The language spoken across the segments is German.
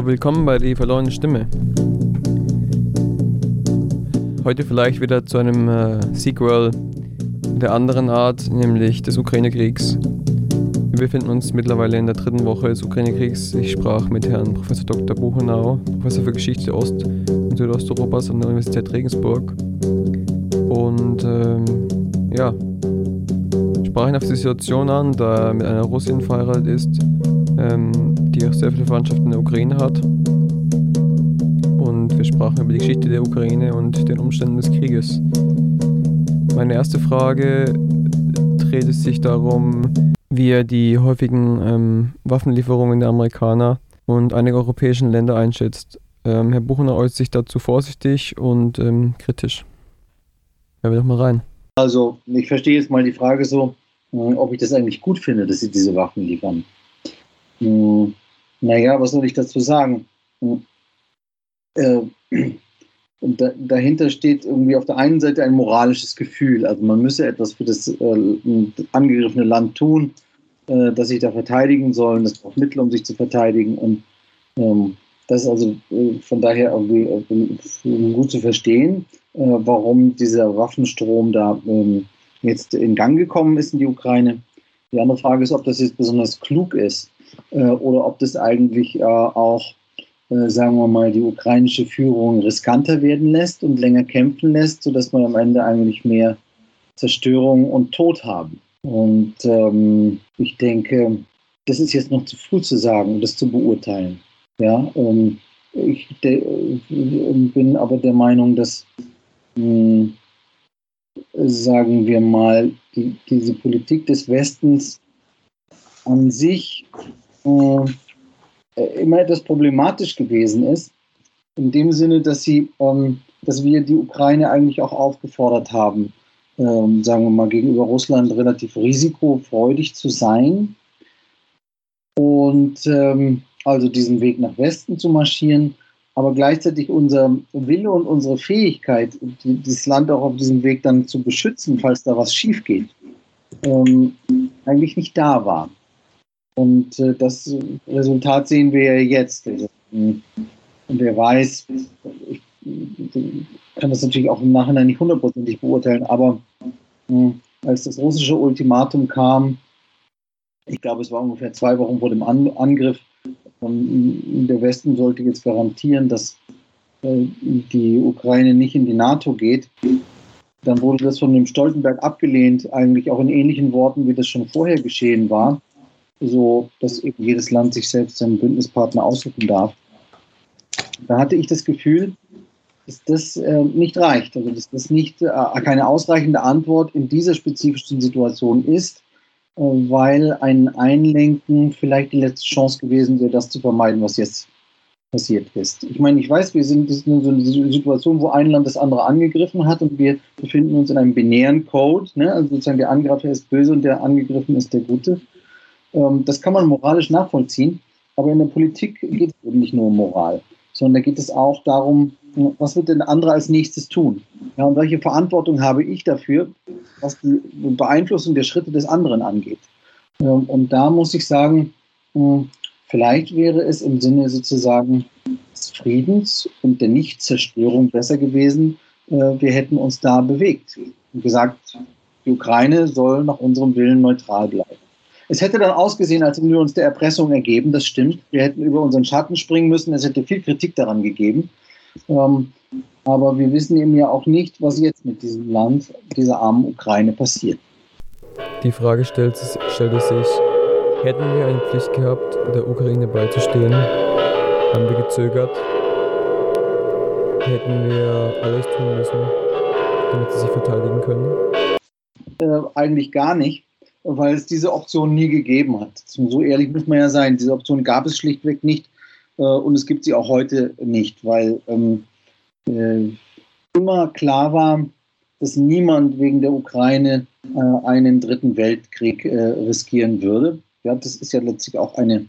So, willkommen bei Die verlorene Stimme. Heute vielleicht wieder zu einem äh, Sequel der anderen Art, nämlich des Ukraine-Kriegs. Wir befinden uns mittlerweile in der dritten Woche des Ukraine-Kriegs. Ich sprach mit Herrn Prof. Dr. Buchenau, Professor für Geschichte Ost- und Südosteuropas an der Universität Regensburg. Und ähm, ja, sprach ihn auf die Situation an, da er mit einer Russin verheiratet ist, ähm, die auch sehr viele Verwandtschaft in der Ukraine hat. Und wir sprachen über die Geschichte der Ukraine und den Umständen des Krieges. Meine erste Frage dreht es sich darum, wie er die häufigen ähm, Waffenlieferungen der Amerikaner und einiger europäischen Länder einschätzt. Ähm, Herr Buchner äußert sich dazu vorsichtig und ähm, kritisch. Hören wir doch mal rein. Also, ich verstehe jetzt mal die Frage so, äh, ob ich das eigentlich gut finde, dass sie diese Waffen liefern. Naja, was soll ich dazu sagen? Hm, äh, da, dahinter steht irgendwie auf der einen Seite ein moralisches Gefühl. Also man müsse etwas für das äh, angegriffene Land tun, äh, dass sich da verteidigen sollen. Das braucht Mittel, um sich zu verteidigen. Und ähm, das ist also äh, von daher irgendwie gut zu verstehen, warum dieser Waffenstrom da ähm, jetzt in Gang gekommen ist in die Ukraine. Die andere Frage ist, ob das jetzt besonders klug ist oder ob das eigentlich auch äh, sagen wir mal, die ukrainische Führung riskanter werden lässt und länger kämpfen lässt, sodass wir am Ende eigentlich mehr Zerstörung und Tod haben. Und ähm, ich denke, das ist jetzt noch zu früh zu sagen, das zu beurteilen. Ja, ähm, ich bin aber der Meinung, dass, mh, hm, sagen wir mal, die, diese Politik des Westens an sich äh, äh, immer etwas problematisch gewesen ist, in dem Sinne, dass sie, ähm, dass wir die Ukraine eigentlich auch aufgefordert haben, ähm, sagen wir mal, gegenüber Russland relativ risikofreudig zu sein und ähm, also diesen Weg nach Westen zu marschieren, aber gleichzeitig unser Wille und unsere Fähigkeit, die, das Land auch auf diesem Weg dann zu beschützen, falls da was schief geht, ähm, eigentlich nicht da war. Und äh, das Resultat sehen wir ja jetzt. Also, und wer weiß, ich kann das natürlich auch im Nachhinein nicht hundertprozentig beurteilen, aber äh, als das russische Ultimatum kam, ich glaube, es war ungefähr zwei Wochen vor dem An Angriff, und der Westen sollte jetzt garantieren, dass äh, die Ukraine nicht in die NATO geht. Dann wurde das von dem Stoltenberg abgelehnt, eigentlich auch in ähnlichen Worten, wie das schon vorher geschehen war so dass eben jedes Land sich selbst seinen Bündnispartner aussuchen darf. Da hatte ich das Gefühl, dass das äh, nicht reicht, also dass das nicht äh, keine ausreichende Antwort in dieser spezifischen Situation ist, äh, weil ein Einlenken vielleicht die letzte Chance gewesen wäre, das zu vermeiden, was jetzt passiert ist. Ich meine, ich weiß, wir sind, nur so eine Situation, wo ein Land das andere angegriffen hat und wir befinden uns in einem binären Code, ne? also sozusagen der Angreifer ist böse und der angegriffen ist der Gute. Ähm, das kann man moralisch nachvollziehen, aber in der Politik geht es eben nicht nur um Moral, sondern da geht es auch darum, was wird denn der andere als nächstes tun? Ja, und welche Verantwortung habe ich dafür, was die Beeinflussung der Schritte des anderen angeht? Ähm, und da muss ich sagen, hm, vielleicht wäre es im Sinne sozusagen des Friedens und der Nichtzerstörung besser gewesen, äh, wir hätten uns da bewegt und gesagt, die Ukraine soll nach unserem Willen neutral bleiben. Es hätte dann ausgesehen, als würden wir uns der Erpressung ergeben, das stimmt. Wir hätten über unseren Schatten springen müssen, es hätte viel Kritik daran gegeben. Ähm, aber wir wissen eben ja auch nicht, was jetzt mit diesem Land, dieser armen Ukraine passiert. Die Frage stellt, stellte sich, hätten wir eine Pflicht gehabt, der Ukraine beizustehen? Haben wir gezögert? Hätten wir alles tun müssen, damit sie sich verteidigen können? Äh, eigentlich gar nicht weil es diese Option nie gegeben hat. So ehrlich muss man ja sein. Diese Option gab es schlichtweg nicht äh, und es gibt sie auch heute nicht, weil ähm, äh, immer klar war, dass niemand wegen der Ukraine äh, einen dritten Weltkrieg äh, riskieren würde. Ja, das ist ja letztlich auch eine,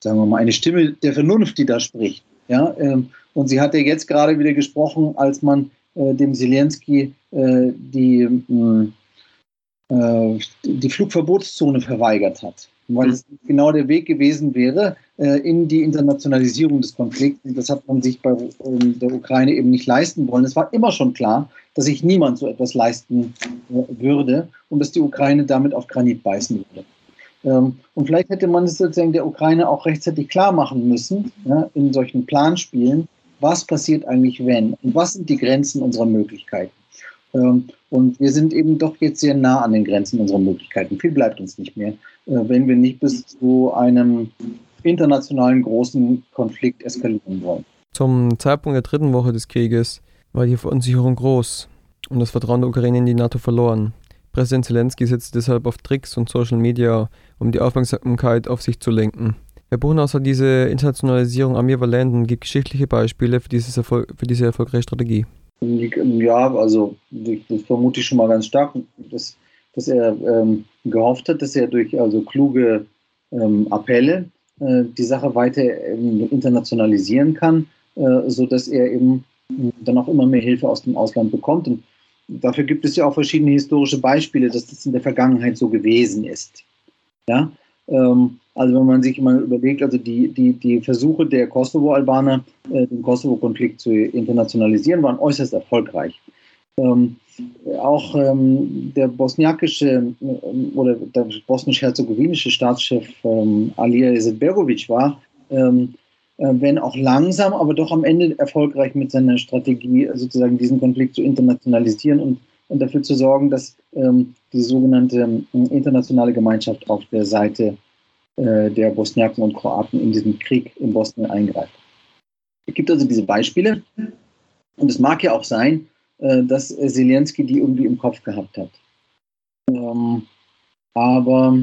sagen wir mal, eine Stimme der Vernunft, die da spricht. Ja, ähm, und sie hat ja jetzt gerade wieder gesprochen, als man äh, dem Zelensky äh, die hm, äh, die Flugverbotszone verweigert hat. Weil es genau der Weg gewesen wäre, äh, in die Internationalisierung des Konflikts. Das hat man sich bei ähm, der Ukraine eben nicht leisten wollen. Es war immer schon klar, dass sich niemand so etwas leisten äh, würde und dass die Ukraine damit auf Granit beißen würde. Ähm, und vielleicht hätte man es sozusagen der Ukraine auch rechtzeitig klar machen müssen, in solchen Planspielen, was passiert eigentlich, wenn und was sind die Grenzen unserer Möglichkeiten. Ähm, und wir sind eben doch jetzt sehr nah an den Grenzen unserer Möglichkeiten. Viel bleibt uns nicht mehr, äh, wenn wir nicht bis zu einem internationalen großen Konflikt eskalieren wollen. Zum Zeitpunkt der dritten Woche des Krieges war die Verunsicherung groß und das Vertrauen der Ukraine in die NATO verloren. Präsident Zelensky setzt deshalb auf Tricks und Social Media, um die Aufmerksamkeit auf sich zu lenken. Herr Buchhaus hat diese Internationalisierung ambivalent und gibt geschichtliche Beispiele für, dieses Erfolg, für diese erfolgreiche Strategie. Ja, also das vermute ich schon mal ganz stark, dass, dass er ähm, gehofft hat, dass er durch also kluge ähm, Appelle äh, die Sache weiter ähm, internationalisieren kann, äh, sodass er eben dann auch immer mehr Hilfe aus dem Ausland bekommt. Und dafür gibt es ja auch verschiedene historische Beispiele, dass das in der Vergangenheit so gewesen ist. Ja? Ähm, also wenn man sich mal überlegt, also die, die, die Versuche der Kosovo-Albaner, äh, den Kosovo-Konflikt zu internationalisieren, waren äußerst erfolgreich. Ähm, auch ähm, der bosniakische äh, oder der bosnisch-herzegowinische Staatschef ähm, Alija Izetbegovic war, ähm, äh, wenn auch langsam, aber doch am Ende erfolgreich mit seiner Strategie, sozusagen diesen Konflikt zu internationalisieren und, und dafür zu sorgen, dass ähm, die sogenannte ähm, internationale Gemeinschaft auf der Seite der Bosniaken und Kroaten in diesem Krieg in Bosnien eingreift. Es gibt also diese Beispiele und es mag ja auch sein, äh, dass Zelensky die irgendwie im Kopf gehabt hat. Ähm, aber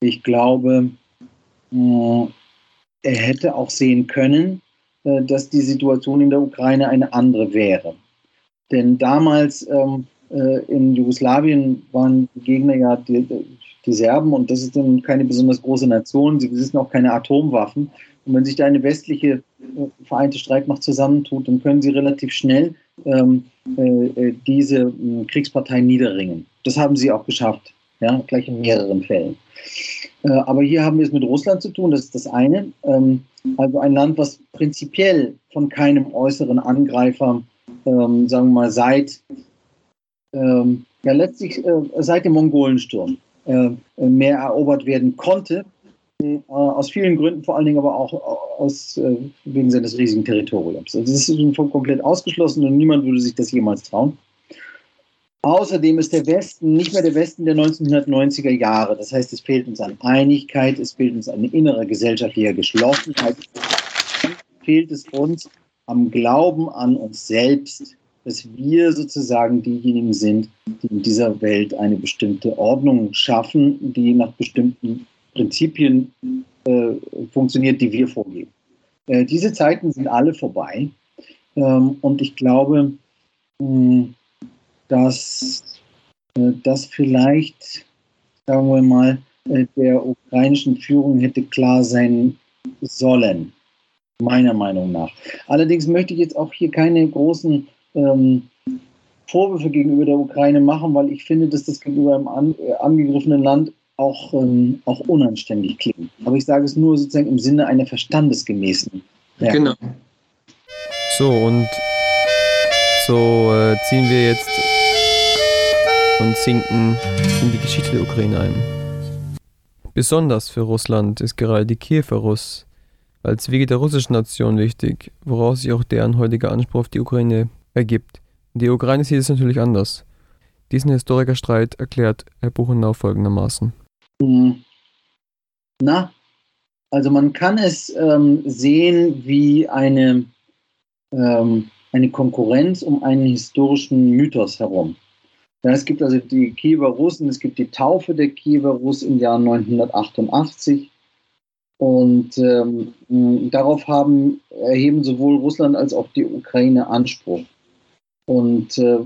ich glaube, äh, er hätte auch sehen können, äh, dass die Situation in der Ukraine eine andere wäre. Denn damals ähm, äh, in Jugoslawien waren die Gegner ja die, Serben und das ist dann keine besonders große Nation. Sie besitzen auch keine Atomwaffen. Und wenn sich da eine westliche äh, vereinte Streitmacht zusammentut, dann können sie relativ schnell ähm, äh, diese äh, Kriegspartei niederringen. Das haben sie auch geschafft, ja, gleich in mehreren Fällen. Äh, aber hier haben wir es mit Russland zu tun, das ist das eine. Ähm, also ein Land, was prinzipiell von keinem äußeren Angreifer, ähm, sagen wir mal, seit, ähm, ja, letztlich äh, seit dem Mongolensturm äh, mehr erobert werden konnte. Aus vielen Gründen, vor allen Dingen aber auch aus, wegen seines riesigen Territoriums. Also das ist komplett ausgeschlossen und niemand würde sich das jemals trauen. Außerdem ist der Westen nicht mehr der Westen der 1990er Jahre. Das heißt, es fehlt uns an Einigkeit, es fehlt uns an innerer gesellschaftlicher Geschlossenheit, fehlt es uns am Glauben an uns selbst, dass wir sozusagen diejenigen sind, die in dieser Welt eine bestimmte Ordnung schaffen, die nach bestimmten Prinzipien äh, funktioniert, die wir vorgeben. Äh, diese Zeiten sind alle vorbei. Ähm, und ich glaube, mh, dass äh, das vielleicht, sagen wir mal, äh, der ukrainischen Führung hätte klar sein sollen, meiner Meinung nach. Allerdings möchte ich jetzt auch hier keine großen ähm, Vorwürfe gegenüber der Ukraine machen, weil ich finde, dass das gegenüber einem an, äh, angegriffenen Land auch, ähm, auch unanständig klingt. Aber ich sage es nur sozusagen im Sinne einer verstandesgemäßen. Ja. Genau. So, und so äh, ziehen wir jetzt und sinken in die Geschichte der Ukraine ein. Besonders für Russland ist gerade die Kiewer Russ als Wege der russischen Nation wichtig, woraus sich auch deren heutiger Anspruch auf die Ukraine ergibt. Die Ukraine sieht es natürlich anders. Diesen Historikerstreit erklärt Herr Buchenau folgendermaßen. Hm. Na, also man kann es ähm, sehen wie eine, ähm, eine Konkurrenz um einen historischen Mythos herum. Ja, es gibt also die Kiewer Russen, es gibt die Taufe der Kiewer Russen im Jahr 988. Und ähm, darauf haben, erheben sowohl Russland als auch die Ukraine Anspruch. Und äh,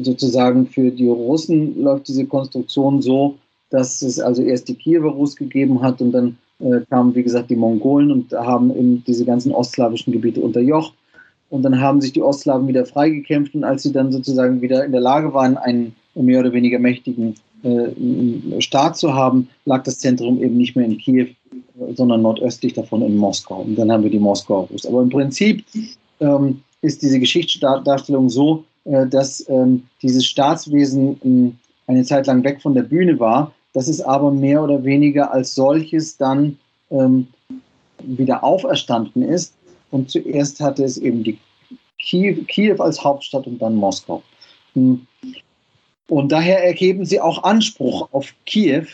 sozusagen für die Russen läuft diese Konstruktion so, dass es also erst die Kiewer Rus gegeben hat und dann äh, kamen, wie gesagt, die Mongolen und haben eben diese ganzen ostslawischen Gebiete unterjocht. Und dann haben sich die Ostslawen wieder freigekämpft und als sie dann sozusagen wieder in der Lage waren, einen mehr oder weniger mächtigen äh, Staat zu haben, lag das Zentrum eben nicht mehr in Kiew, sondern nordöstlich davon in Moskau. Und dann haben wir die Moskauer Rus. Aber im Prinzip ähm, ist diese Geschichtsdarstellung so, äh, dass ähm, dieses Staatswesen ähm, eine Zeit lang weg von der Bühne war, dass es aber mehr oder weniger als solches dann ähm, wieder auferstanden ist. Und zuerst hatte es eben die Kiew, Kiew als Hauptstadt und dann Moskau. Hm. Und daher ergeben sie auch Anspruch auf Kiew,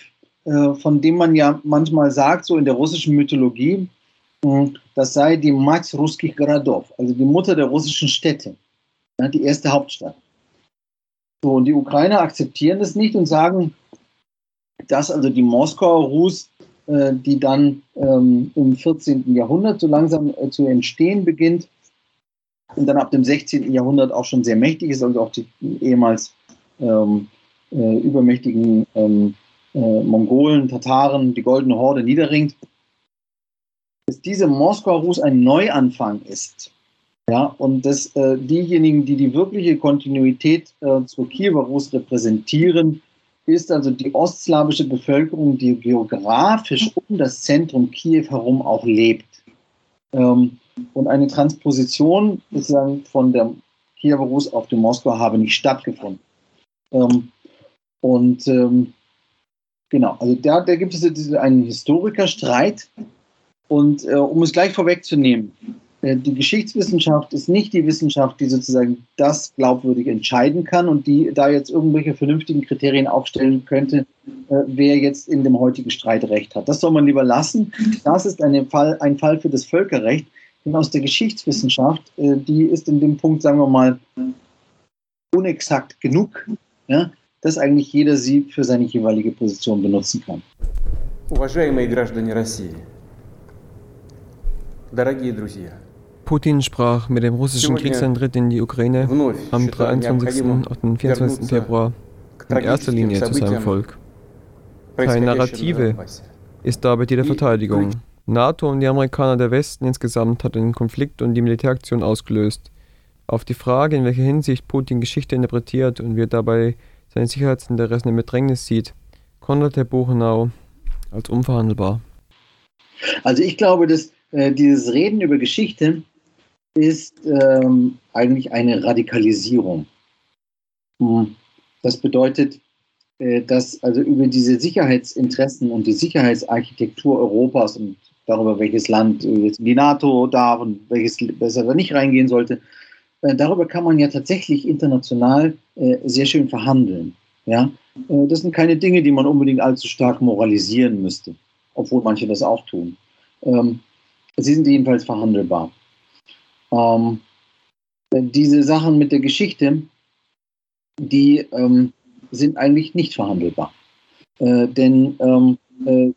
äh, von dem man ja manchmal sagt, so in der russischen Mythologie, hm, das sei die Mats ruskich Городов, also die Mutter der russischen Städte, die erste Hauptstadt. So, und die Ukrainer akzeptieren das nicht und sagen, dass also die Moskauer Rus, äh, die dann ähm, im 14. Jahrhundert so langsam äh, zu entstehen beginnt und dann ab dem 16. Jahrhundert auch schon sehr mächtig ist, also auch die ehemals ähm, äh, übermächtigen ähm, äh, Mongolen, Tataren, die Goldene Horde niederringt, dass diese Moskauer Rus ein Neuanfang ist. Ja, und dass äh, diejenigen, die die wirkliche Kontinuität äh, zur Kiewer Rus repräsentieren, ist also die ostslawische Bevölkerung, die geografisch um das Zentrum Kiew herum auch lebt. Ähm, und eine Transposition sozusagen von der Kiewer Rus auf die Moskau habe nicht stattgefunden. Ähm, und ähm, genau, also da, da gibt es einen Historikerstreit. Und äh, um es gleich vorwegzunehmen, äh, die Geschichtswissenschaft ist nicht die Wissenschaft, die sozusagen das glaubwürdig entscheiden kann und die da jetzt irgendwelche vernünftigen Kriterien aufstellen könnte, äh, wer jetzt in dem heutigen Streit recht hat. Das soll man lieber lassen. Das ist Fall, ein Fall für das Völkerrecht. Denn aus der Geschichtswissenschaft, äh, die ist in dem Punkt, sagen wir mal, unexakt genug, ja, dass eigentlich jeder sie für seine jeweilige Position benutzen kann. Уважаемые граждане России, дорогие друзья, Putin sprach mit dem russischen Kriegsantritt in die Ukraine am 23. und den 24. Februar in erster Linie zu seinem Volk. Keine Narrative ist dabei die der Verteidigung. NATO und die Amerikaner der Westen insgesamt hat den Konflikt und die Militäraktion ausgelöst. Auf die Frage, in welcher Hinsicht Putin Geschichte interpretiert und wie er dabei seine Sicherheitsinteressen im Bedrängnis sieht, konnte Herr Buchenau als unverhandelbar. Also ich glaube, dass äh, dieses Reden über Geschichte ist ähm, eigentlich eine Radikalisierung. Hm. Das bedeutet, äh, dass also über diese Sicherheitsinteressen und die Sicherheitsarchitektur Europas und darüber, welches Land jetzt in die NATO darf und welches besser nicht reingehen sollte, äh, darüber kann man ja tatsächlich international äh, sehr schön verhandeln. Ja? Äh, das sind keine Dinge, die man unbedingt allzu stark moralisieren müsste, obwohl manche das auch tun. Ähm, sie sind jedenfalls verhandelbar. Ähm, diese Sachen mit der Geschichte, die ähm, sind eigentlich nicht verhandelbar. Äh, denn ähm, äh,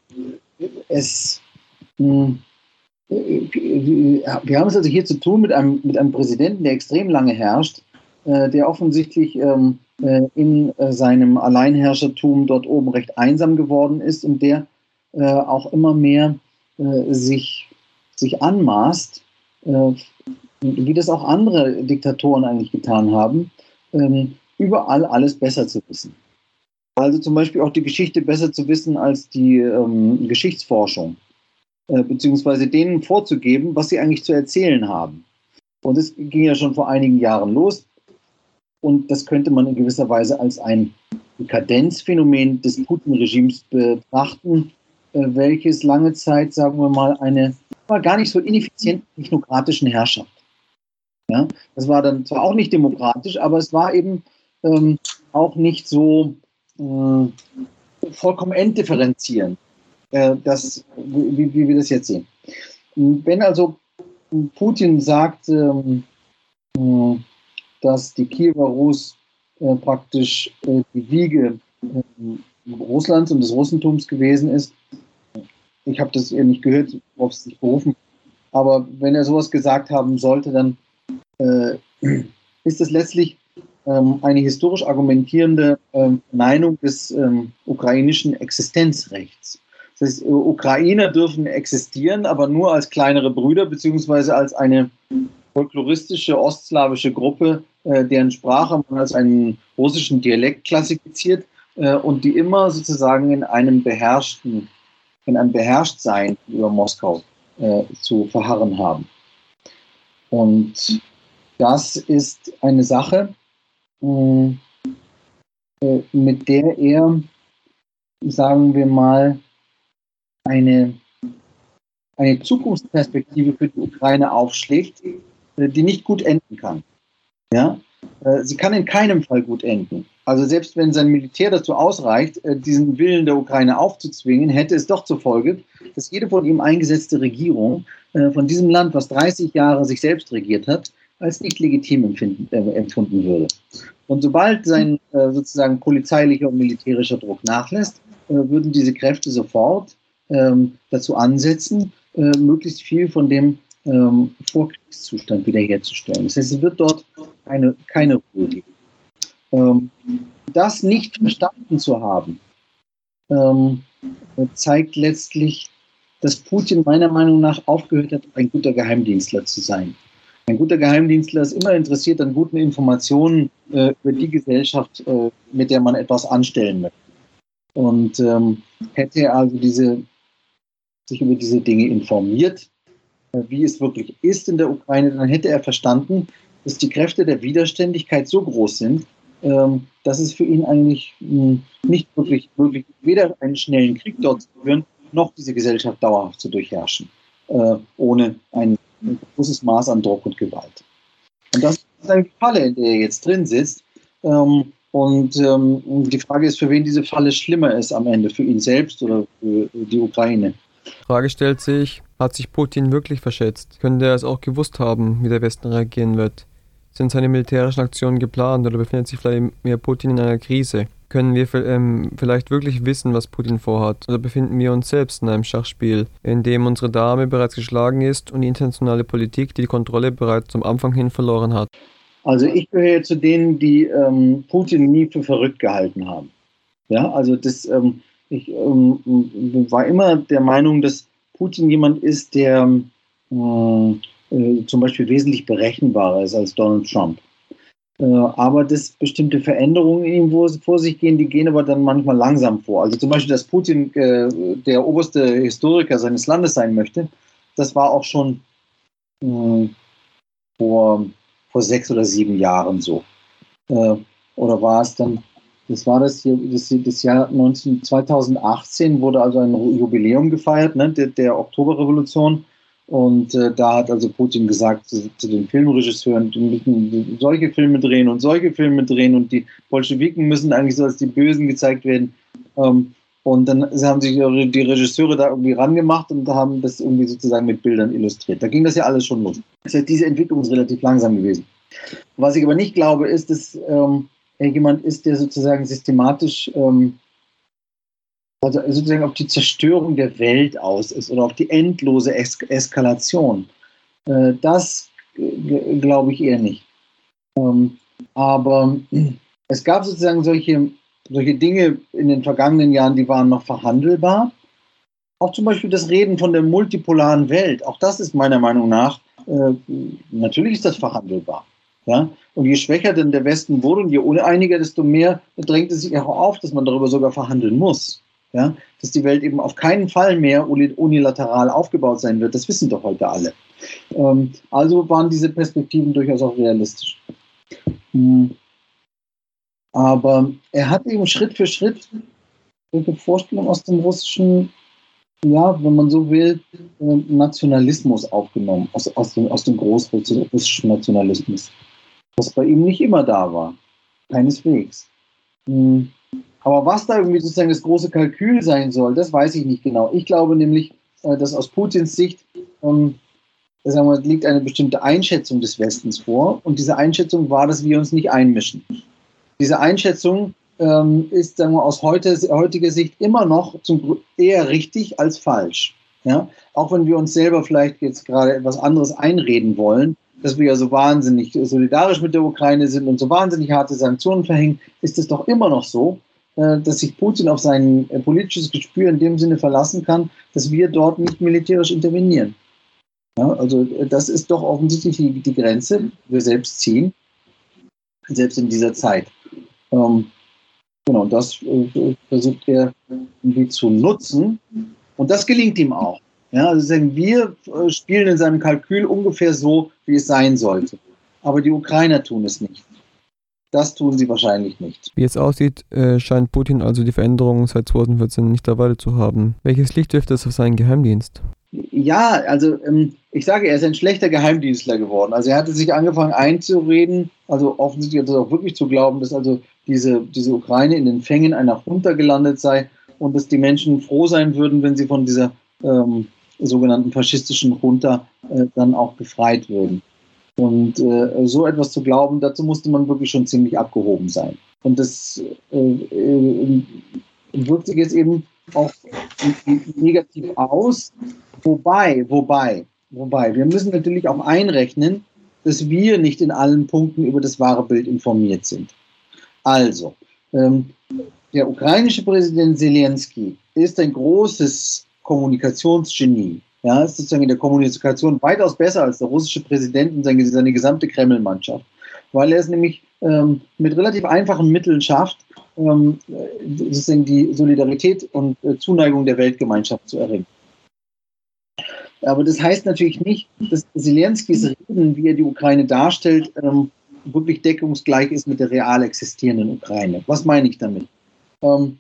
es, mh, hm, wir haben es also hier zu tun mit einem, mit einem Präsidenten, der extrem lange herrscht, äh, der offensichtlich ähm, äh, in äh, seinem Alleinherrschertum dort oben recht einsam geworden ist und der äh, auch immer mehr äh, sich, sich anmaßt, äh, wie das auch andere Diktatoren eigentlich getan haben, ähm, überall alles besser zu wissen. Also zum Beispiel auch die Geschichte besser zu wissen als die ähm, Geschichtsforschung. Äh, beziehungsweise denen vorzugeben, was sie eigentlich zu erzählen haben. Und das ging ja schon vor einigen Jahren los. Und das könnte man in gewisser Weise als ein Dekadenzphänomen des Putin-Regimes betrachten, äh, welches lange Zeit, sagen wir mal, eine war gar nicht so ineffizienten technokratischen Herrschaft. Ja, das war dann zwar auch nicht demokratisch, aber es war eben ähm, auch nicht so äh, vollkommen entdifferenzierend äh, wie, wie wir das jetzt sehen. Wenn also Putin sagt, ähm, äh, dass die Kiewer Rus äh, praktisch äh, die Wiege äh, Russlands und des Russentums gewesen ist, ich habe das eher nicht gehört, ob es sich berufen, aber wenn er sowas gesagt haben sollte, dann äh, ist es letztlich ähm, eine historisch argumentierende ähm, Verneinung des ähm, ukrainischen Existenzrechts. Das heißt, Ukrainer dürfen existieren, aber nur als kleinere Brüder, beziehungsweise als eine folkloristische ostslawische Gruppe, äh, deren Sprache man als einen russischen Dialekt klassifiziert äh, und die immer sozusagen in einem beherrschten in einem Beherrschtsein über Moskau äh, zu verharren haben. Und das ist eine Sache, äh, äh, mit der er, sagen wir mal, eine, eine Zukunftsperspektive für die Ukraine aufschlägt, äh, die nicht gut enden kann. Ja? Sie kann in keinem Fall gut enden. Also selbst wenn sein Militär dazu ausreicht, diesen Willen der Ukraine aufzuzwingen, hätte es doch zur Folge, dass jede von ihm eingesetzte Regierung von diesem Land, was 30 Jahre sich selbst regiert hat, als nicht legitim äh, empfunden würde. Und sobald sein äh, sozusagen polizeilicher und militärischer Druck nachlässt, äh, würden diese Kräfte sofort ähm, dazu ansetzen, äh, möglichst viel von dem ähm, Vorkriegszustand wiederherzustellen. Das heißt, es wird dort keine, keine Ruhe geben. Ähm, das nicht verstanden zu haben, ähm, zeigt letztlich, dass Putin meiner Meinung nach aufgehört hat, ein guter Geheimdienstler zu sein. Ein guter Geheimdienstler ist immer interessiert an guten Informationen äh, über die Gesellschaft, äh, mit der man etwas anstellen möchte. Und ähm, hätte er also diese, sich über diese Dinge informiert, äh, wie es wirklich ist in der Ukraine, dann hätte er verstanden, dass die Kräfte der Widerständigkeit so groß sind, ähm, dass es für ihn eigentlich hm, nicht wirklich möglich ist, weder einen schnellen Krieg dort zu führen, noch diese Gesellschaft dauerhaft zu durchherrschen, äh, ohne ein großes Maß an Druck und Gewalt. Und das ist eine Falle, in der er jetzt drin sitzt. Ähm, und ähm, die Frage ist, für wen diese Falle schlimmer ist am Ende, für ihn selbst oder für die Ukraine. Frage stellt sich, hat sich Putin wirklich verschätzt? Könnte er es auch gewusst haben, wie der Westen reagieren wird? Sind seine militärischen Aktionen geplant oder befindet sich mehr Putin in einer Krise? Können wir ähm, vielleicht wirklich wissen, was Putin vorhat? Oder befinden wir uns selbst in einem Schachspiel, in dem unsere Dame bereits geschlagen ist und die internationale Politik die Kontrolle bereits zum Anfang hin verloren hat? Also ich gehöre zu denen, die ähm, Putin nie für verrückt gehalten haben. Ja, also das, ähm, ich ähm, war immer der Meinung, dass Putin jemand ist, der äh, zum Beispiel wesentlich berechenbarer ist als Donald Trump. Äh, aber dass bestimmte Veränderungen irgendwo vor sich gehen, die gehen aber dann manchmal langsam vor. Also zum Beispiel, dass Putin äh, der oberste Historiker seines Landes sein möchte, das war auch schon äh, vor, vor sechs oder sieben Jahren so. Äh, oder war es dann, das war das hier, das, das Jahr 19, 2018 wurde also ein Jubiläum gefeiert, ne, der, der Oktoberrevolution. Und äh, da hat also Putin gesagt zu, zu, den Filmregisseuren, die müssen solche Filme drehen und solche Filme drehen und die Bolschewiken müssen eigentlich so als die Bösen gezeigt werden. Ähm, und dann haben sich die Regisseure da irgendwie rangemacht und haben das irgendwie sozusagen mit Bildern illustriert. Da ging das ja alles schon los. Das heißt, diese Entwicklung ist relativ langsam gewesen. Was ich aber nicht glaube, ist, dass ähm, jemand ist, der sozusagen systematisch ähm, also sozusagen auf die Zerstörung der Welt aus ist oder auf die endlose es Eskalation. Äh, das glaube ich eher nicht. Ähm, aber es gab sozusagen solche, solche Dinge in den vergangenen Jahren, die waren noch verhandelbar. Auch zum Beispiel das Reden von der multipolaren Welt, auch das ist meiner Meinung nach, äh, natürlich ist das verhandelbar. Ja? Und je schwächer denn der Westen wurde und je uneiniger, desto mehr drängt es sich auch auf, dass man darüber sogar verhandeln muss ja, dass die Welt eben auf keinen Fall mehr unilateral aufgebaut sein wird. Das wissen doch heute alle. Ähm, also waren diese Perspektiven durchaus auch realistisch. Hm. Aber er hat eben Schritt für Schritt solche Vorstellungen aus dem russischen, ja, wenn man so will, äh, Nationalismus aufgenommen, aus, aus dem, aus dem großrussischen Nationalismus. Was bei ihm nicht immer da war. Keineswegs. Hm. Aber was da irgendwie sozusagen das große Kalkül sein soll, das weiß ich nicht genau. Ich glaube nämlich, äh, dass aus Putins Sicht ähm, sagen wir, liegt eine bestimmte Einschätzung des Westens vor. Und diese Einschätzung war, dass wir uns nicht einmischen. Diese Einschätzung ähm, ist sagen wir, aus heute, heutiger Sicht immer noch zum, eher richtig als falsch. Ja? Auch wenn wir uns selber vielleicht jetzt gerade etwas anderes einreden wollen, dass wir ja so wahnsinnig solidarisch mit der Ukraine sind und so wahnsinnig harte Sanktionen verhängen, ist es doch immer noch so, äh, dass sich Putin auf sein äh, politisches Gespür in dem Sinne verlassen kann, dass wir dort nicht militärisch intervenieren. Ja, also äh, das ist doch offensichtlich die, die, Grenze, die wir selbst ziehen, selbst in dieser Zeit. Ähm, genau, das äh, versucht er irgendwie zu nutzen, Und das gelingt ihm auch. Ja, also sagen, wir äh, spielen in seinem Kalkül ungefähr so, wie es sein sollte. Aber die Ukrainer tun es nicht. Das tun sie wahrscheinlich nicht. Wie es aussieht, äh, scheint Putin also die Veränderungen seit 2014 nicht erwartet zu haben. Welches Licht wirft es auf seinen Geheimdienst? Ja, also ähm, ich sage, er ist ein schlechter Geheimdienstler geworden. Also er hatte sich angefangen einzureden, also offensichtlich also auch wirklich zu glauben, dass also diese, diese Ukraine in den Fängen einer Junta gelandet sei und dass die Menschen froh sein würden, wenn sie von dieser ähm, sogenannten faschistischen Junta äh, dann auch befreit würden. Und äh, so etwas zu glauben, dazu musste man wirklich schon ziemlich abgehoben sein. Und das äh, äh, wirkt sich jetzt eben auch negativ aus. Wobei, wobei, wobei, wir müssen natürlich auch einrechnen, dass wir nicht in allen Punkten über das wahre Bild informiert sind. Also, ähm, der ukrainische Präsident Zelensky ist ein großes Kommunikationsgenie ja, ist sozusagen in der Kommunikation weitaus besser als der russische Präsident und seine, gesamte Kreml-Mannschaft. Weil er es nämlich ähm, mit relativ einfachen Mitteln schafft, ähm, sozusagen die Solidarität und äh, Zuneigung der Weltgemeinschaft zu erringen. Aber das heißt natürlich nicht, dass Zelenskys Reden, wie er die Ukraine darstellt, ähm, wirklich deckungsgleich ist mit der real existierenden Ukraine. Was meine ich damit? Ähm,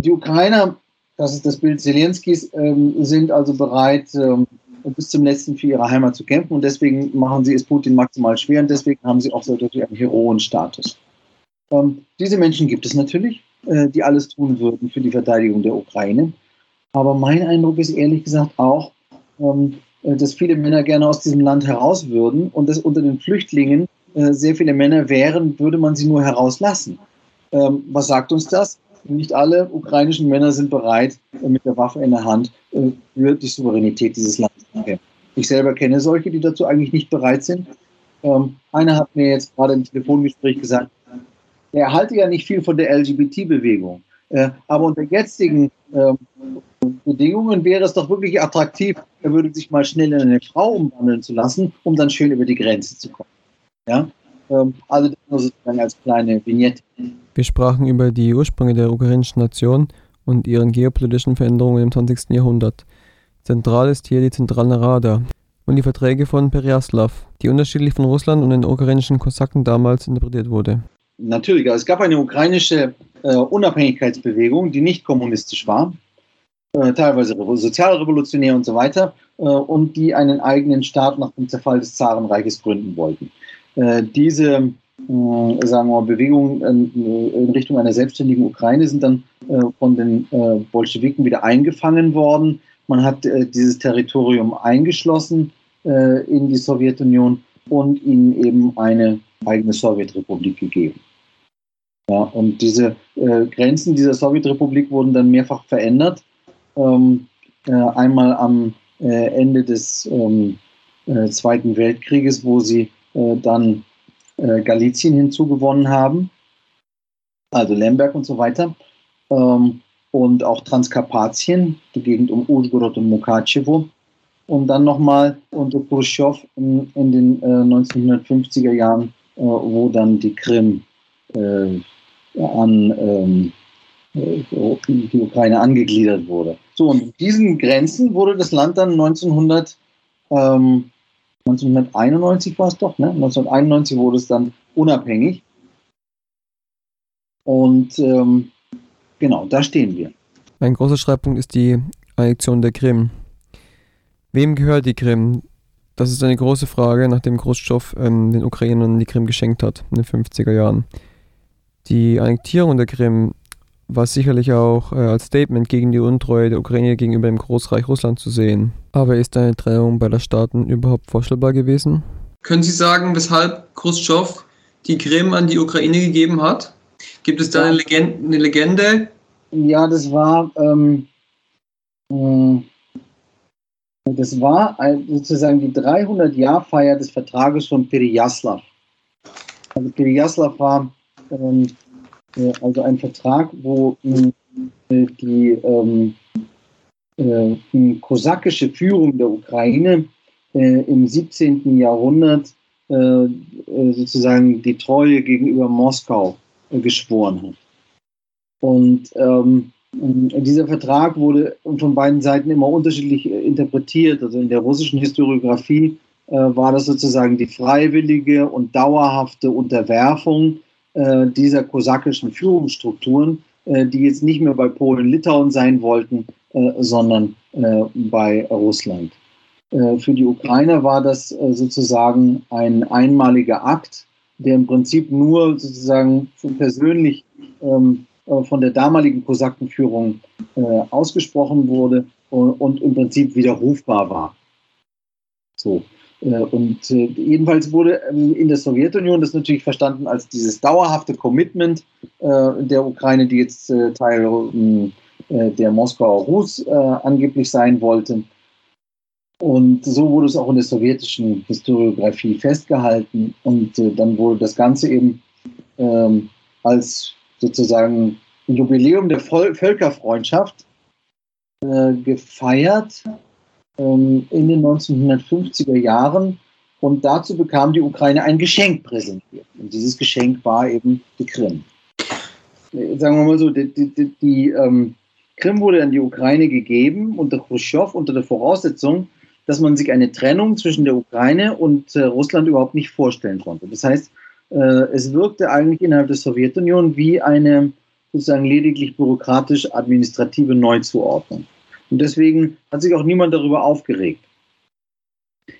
die Ukrainer das ist das Bild Zelenskis, ähm, sind also bereit, ähm, bis zum letzten für ihre Heimat zu kämpfen und deswegen machen sie es Putin maximal schwer und deswegen haben sie auch so einen Heroenstatus. Ähm, diese Menschen gibt es natürlich, äh, die alles tun würden für die Verteidigung der Ukraine. Aber mein Eindruck ist ehrlich gesagt auch, ähm, äh, dass viele Männer gerne aus diesem Land heraus würden und dass unter den Flüchtlingen äh, sehr viele Männer wären, würde man sie nur herauslassen. Ähm, was sagt uns das? Nicht alle ukrainischen Männer sind bereit, äh, mit der Waffe in der Hand äh, für die Souveränität dieses Landes zu kämpfen. Ich selber kenne solche, die dazu eigentlich nicht bereit sind. Ähm, einer hat mir jetzt gerade im Telefongespräch gesagt, er halte ja nicht viel von der LGBT-Bewegung. Äh, aber unter jetzigen ähm, Bedingungen wäre es doch wirklich attraktiv, er würde sich mal schnell in eine Frau umwandeln zu lassen, um dann schön über die Grenze zu kommen. Ja? Ähm, also das nur sozusagen als kleine Vignette. Wir sprachen über die Ursprünge der ukrainischen Nation und ihren geopolitischen Veränderungen im 20. Jahrhundert. Zentral ist hier die Zentrale Rada und die Verträge von Peryaslav, die unterschiedlich von Russland und den ukrainischen Kosaken damals interpretiert wurde. Natürlich, also es gab eine ukrainische äh, Unabhängigkeitsbewegung, die nicht kommunistisch war, äh, teilweise sozialrevolutionär und so weiter, äh, und die einen eigenen Staat nach dem Zerfall des Zarenreiches gründen wollten. Äh, diese äh, sagen wir mal, Bewegungen in Richtung einer selbstständigen Ukraine sind dann äh, von den Bolschewiken wieder eingefangen worden. Man hat dieses Territorium eingeschlossen in die Sowjetunion und ihnen eben eine eigene Sowjetrepublik gegeben. Ja, und diese Grenzen dieser Sowjetrepublik wurden dann mehrfach verändert. Ähm, äh, einmal am Ende des ähm, Zweiten Weltkrieges, wo sie dann äh, Galizien hinzugewonnen haben, also Lemberg und so weiter. Ähm, und auch Transkarpatien, die Gegend um Užgorod und Mukachevo. Und dann nochmal unter Khrushchev in, in den äh, 1950er Jahren, äh, wo dann die Krim äh, an ähm, äh, die Ukraine angegliedert wurde. So, und diesen Grenzen wurde das Land dann 1900, ähm, 1991 war es doch, ne? 1991 wurde es dann unabhängig. Und ähm, genau, da stehen wir. Ein großer Streitpunkt ist die Annexion der Krim. Wem gehört die Krim? Das ist eine große Frage, nachdem Khrushchev ähm, den Ukrainern die Krim geschenkt hat in den 50er Jahren. Die Annektierung der Krim war sicherlich auch äh, als Statement gegen die Untreue der Ukraine gegenüber dem Großreich Russland zu sehen. Aber ist eine Trennung beider Staaten überhaupt vorstellbar gewesen? Können Sie sagen, weshalb Khrushchev die Krim an die Ukraine gegeben hat? Gibt es da eine Legende? Eine Legende? Ja, das war, ähm, äh, das war sozusagen die 300-Jahr-Feier des Vertrages von Periyaslav. Also Periyaslav war ähm, äh, also ein Vertrag, wo äh, die, ähm, äh, kosakische Führung der Ukraine äh, im 17. Jahrhundert äh, äh, sozusagen die Treue gegenüber Moskau geschworen hat. Und ähm, dieser Vertrag wurde von beiden Seiten immer unterschiedlich äh, interpretiert. Also in der russischen Historiografie äh, war das sozusagen die freiwillige und dauerhafte Unterwerfung äh, dieser kosakischen Führungsstrukturen, äh, die jetzt nicht mehr bei Polen-Litauen sein wollten, äh, sondern äh, bei Russland. für die Ukrainer war das sozusagen ein einmaliger Akt, der im Prinzip nur sozusagen persönlich ähm, äh, von der damaligen Kosakenführung äh, ausgesprochen wurde und, und, im Prinzip widerrufbar war. So. Äh, und äh, jedenfalls wurde ähm, in der Sowjetunion das natürlich verstanden als dieses dauerhafte Commitment äh, der Ukraine, die jetzt Teil ähm, der Moskauer Rus angeblich sein wollte. Und so wurde es auch in der sowjetischen Historiografie festgehalten. Und dann wurde das Ganze eben ähm, als sozusagen Jubiläum der Völkerfreundschaft gefeiert ähm, in den 1950er Jahren. Und dazu bekam die Ukraine ein Geschenk präsentiert. Und dieses Geschenk war eben die Krim. Äh, sagen wir mal so, die, die, die ähm, Krim wurde an die Ukraine gegeben unter Khrushchev unter der Voraussetzung, dass man sich eine Trennung zwischen der Ukraine und äh, Russland überhaupt nicht vorstellen konnte. Das heißt, äh, es wirkte eigentlich innerhalb der Sowjetunion wie eine sozusagen lediglich bürokratisch-administrative Neuzuordnung. Und deswegen hat sich auch niemand darüber aufgeregt.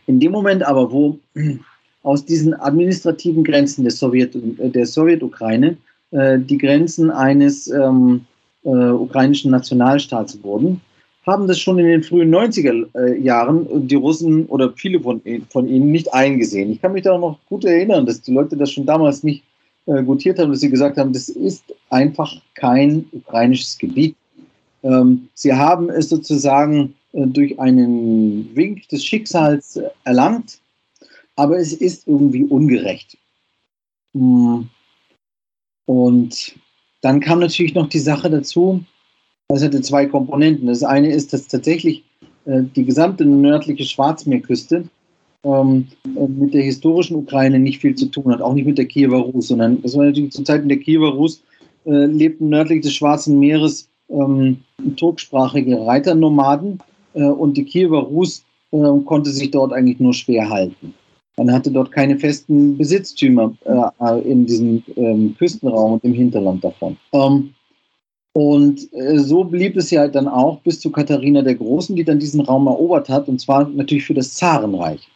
In dem Moment aber, wo aus diesen administrativen Grenzen der, Sowjet, der Sowjetukraine äh, die Grenzen eines ähm, äh, ukrainischen Nationalstaats wurden, haben das schon in den frühen 90er äh, Jahren die Russen oder viele von, von ihnen nicht eingesehen. Ich kann mich da noch gut erinnern, dass die Leute das schon damals nicht äh, gutiert haben, dass sie gesagt haben, das ist einfach kein ukrainisches Gebiet. Ähm, sie haben es sozusagen äh, durch einen Wink des Schicksals erlangt, aber es ist irgendwie ungerecht. Hm. Und dann kam natürlich noch die Sache dazu, das hatte zwei Komponenten. Das eine ist, dass tatsächlich äh, die gesamte nördliche Schwarzmeerküste ähm, äh, mit der historischen Ukraine nicht viel zu tun hat, auch nicht mit der Kiewer Rus, sondern das war natürlich zu Zeiten der Kiewer Rus, äh, lebten nördlich des Schwarzen Meeres ähm, turksprachige Reiternomaden äh, und die Kiewer Rus äh, konnte sich dort eigentlich nur schwer halten. Man hatte dort keine festen Besitztümer äh, in diesem ähm, Küstenraum und im Hinterland davon. Ähm, und äh, so blieb es ja dann auch bis zu Katharina der Großen, die dann diesen Raum erobert hat, und zwar natürlich für das Zarenreich,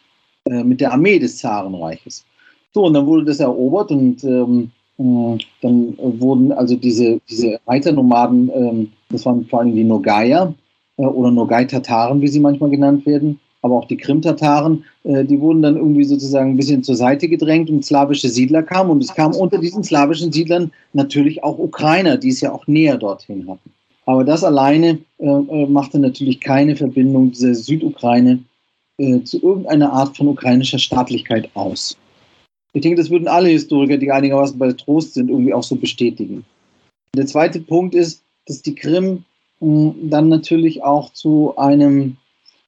äh, mit der Armee des Zarenreiches. So, und dann wurde das erobert und ähm, äh, dann wurden also diese, diese Reiternomaden, ähm, das waren vor allem die Nogaier äh, oder Nogai-Tataren, wie sie manchmal genannt werden, aber auch die Krim-Tataren, äh, die wurden dann irgendwie sozusagen ein bisschen zur Seite gedrängt und slawische Siedler kamen. Und es kamen unter diesen slawischen Siedlern natürlich auch Ukrainer, die es ja auch näher dorthin hatten. Aber das alleine äh, äh machte natürlich keine Verbindung dieser Südukraine äh, zu irgendeiner Art von ukrainischer Staatlichkeit aus. Ich denke, das würden alle Historiker, die einigermaßen bei Trost sind, irgendwie auch so bestätigen. Der zweite Punkt ist, dass die Krim mh, dann natürlich auch zu einem